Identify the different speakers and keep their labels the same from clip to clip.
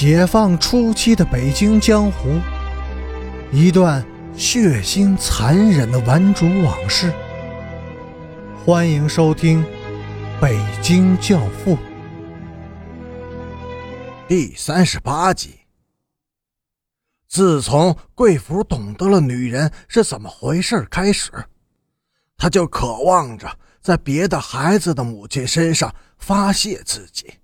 Speaker 1: 解放初期的北京江湖，一段血腥残忍的顽主往事。欢迎收听《北京教父》
Speaker 2: 第三十八集。自从贵福懂得了女人是怎么回事开始，他就渴望着在别的孩子的母亲身上发泄自己。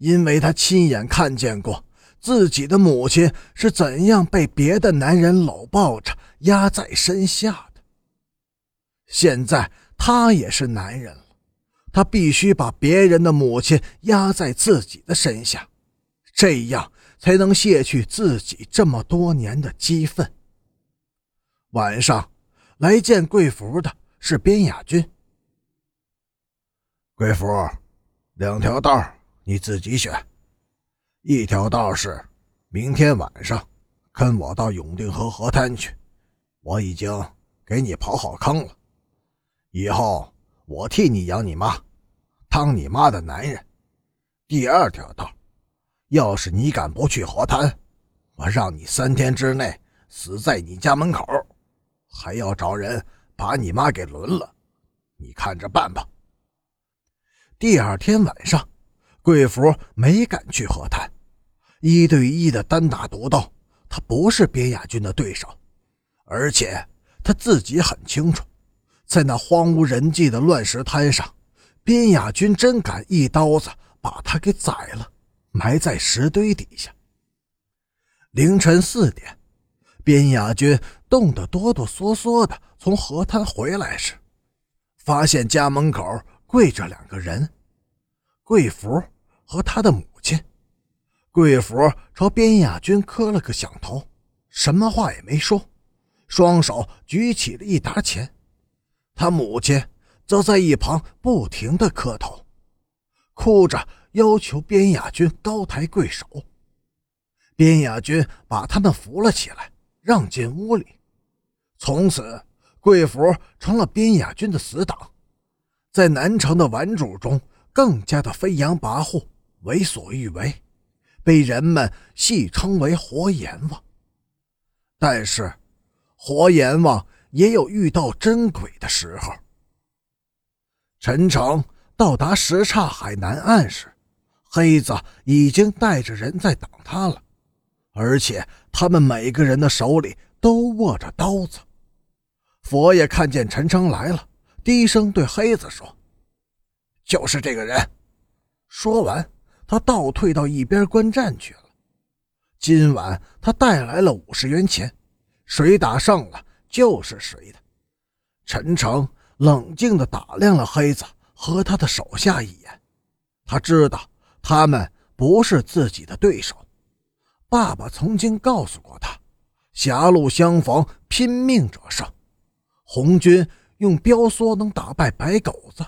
Speaker 2: 因为他亲眼看见过自己的母亲是怎样被别的男人搂抱着压在身下的。现在他也是男人了，他必须把别人的母亲压在自己的身下，这样才能卸去自己这么多年的积愤。晚上来见贵福的是边雅君。贵福，两条道。你自己选，一条道是明天晚上跟我到永定河河滩去，我已经给你刨好坑了，以后我替你养你妈，当你妈的男人。第二条道，要是你敢不去河滩，我让你三天之内死在你家门口，还要找人把你妈给轮了，你看着办吧。第二天晚上。贵福没敢去河滩，一对一的单打独斗，他不是边亚军的对手，而且他自己很清楚，在那荒无人迹的乱石滩上，边亚军真敢一刀子把他给宰了，埋在石堆底下。凌晨四点，边亚军冻得哆哆嗦嗦的从河滩回来时，发现家门口跪着两个人。贵福和他的母亲，贵福朝边雅君磕了个响头，什么话也没说，双手举起了一沓钱。他母亲则在一旁不停的磕头，哭着要求边雅君高抬贵手。边雅君把他们扶了起来，让进屋里。从此，贵福成了边雅君的死党，在南城的顽主中。更加的飞扬跋扈、为所欲为，被人们戏称为“活阎王”。但是，活阎王也有遇到真鬼的时候。陈诚到达什刹海南岸时，黑子已经带着人在等他了，而且他们每个人的手里都握着刀子。佛爷看见陈诚来了，低声对黑子说。就是这个人。说完，他倒退到一边观战去了。今晚他带来了五十元钱，谁打胜了就是谁的。陈诚冷静地打量了黑子和他的手下一眼，他知道他们不是自己的对手。爸爸曾经告诉过他：“狭路相逢，拼命者胜。”红军用标梭能打败白狗子。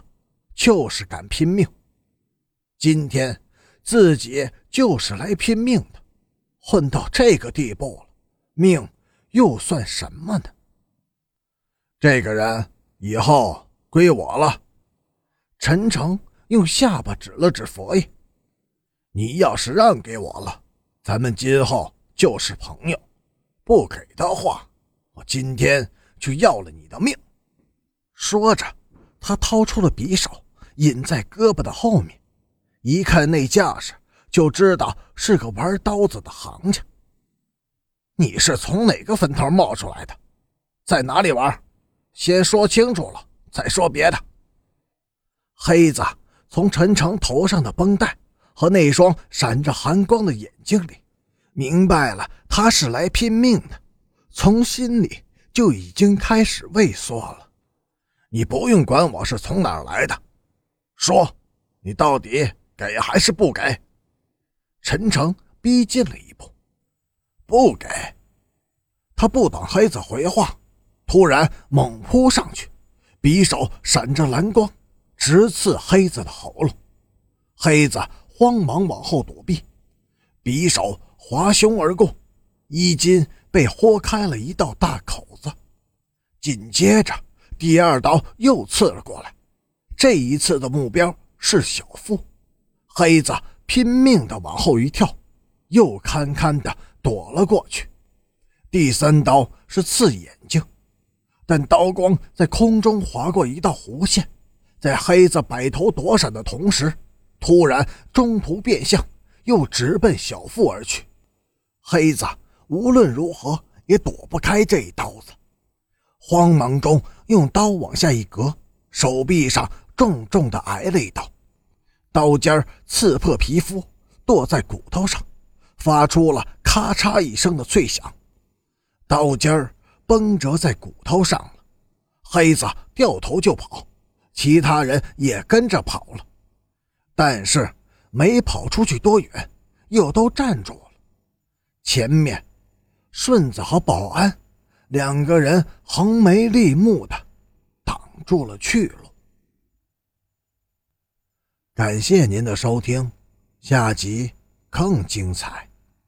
Speaker 2: 就是敢拼命，今天自己就是来拼命的，混到这个地步了，命又算什么呢？这个人以后归我了。陈诚用下巴指了指佛爷：“你要是让给我了，咱们今后就是朋友；不给的话，我今天就要了你的命。”说着。他掏出了匕首，引在胳膊的后面，一看那架势，就知道是个玩刀子的行家。你是从哪个坟头冒出来的？在哪里玩？先说清楚了，再说别的。黑子从陈诚头上的绷带和那双闪着寒光的眼睛里，明白了他是来拼命的，从心里就已经开始畏缩了。你不用管我是从哪儿来的，说，你到底给还是不给？陈诚逼近了一步，不给。他不等黑子回话，突然猛扑上去，匕首闪着蓝光，直刺黑子的喉咙。黑子慌忙往后躲避，匕首划胸而过，衣襟被豁开了一道大口子，紧接着。第二刀又刺了过来，这一次的目标是小腹。黑子拼命地往后一跳，又堪堪的躲了过去。第三刀是刺眼睛，但刀光在空中划过一道弧线，在黑子摆头躲闪的同时，突然中途变向，又直奔小腹而去。黑子无论如何也躲不开这一刀子，慌忙中用刀往下一割，手臂上重重的挨了一刀，刀尖刺破皮肤，剁在骨头上，发出了咔嚓一声的脆响。刀尖儿崩折在骨头上了，黑子掉头就跑，其他人也跟着跑了，但是没跑出去多远，又都站住了。前面，顺子和保安两个人横眉立目的挡住了去路。感谢您的收听，下集更精彩。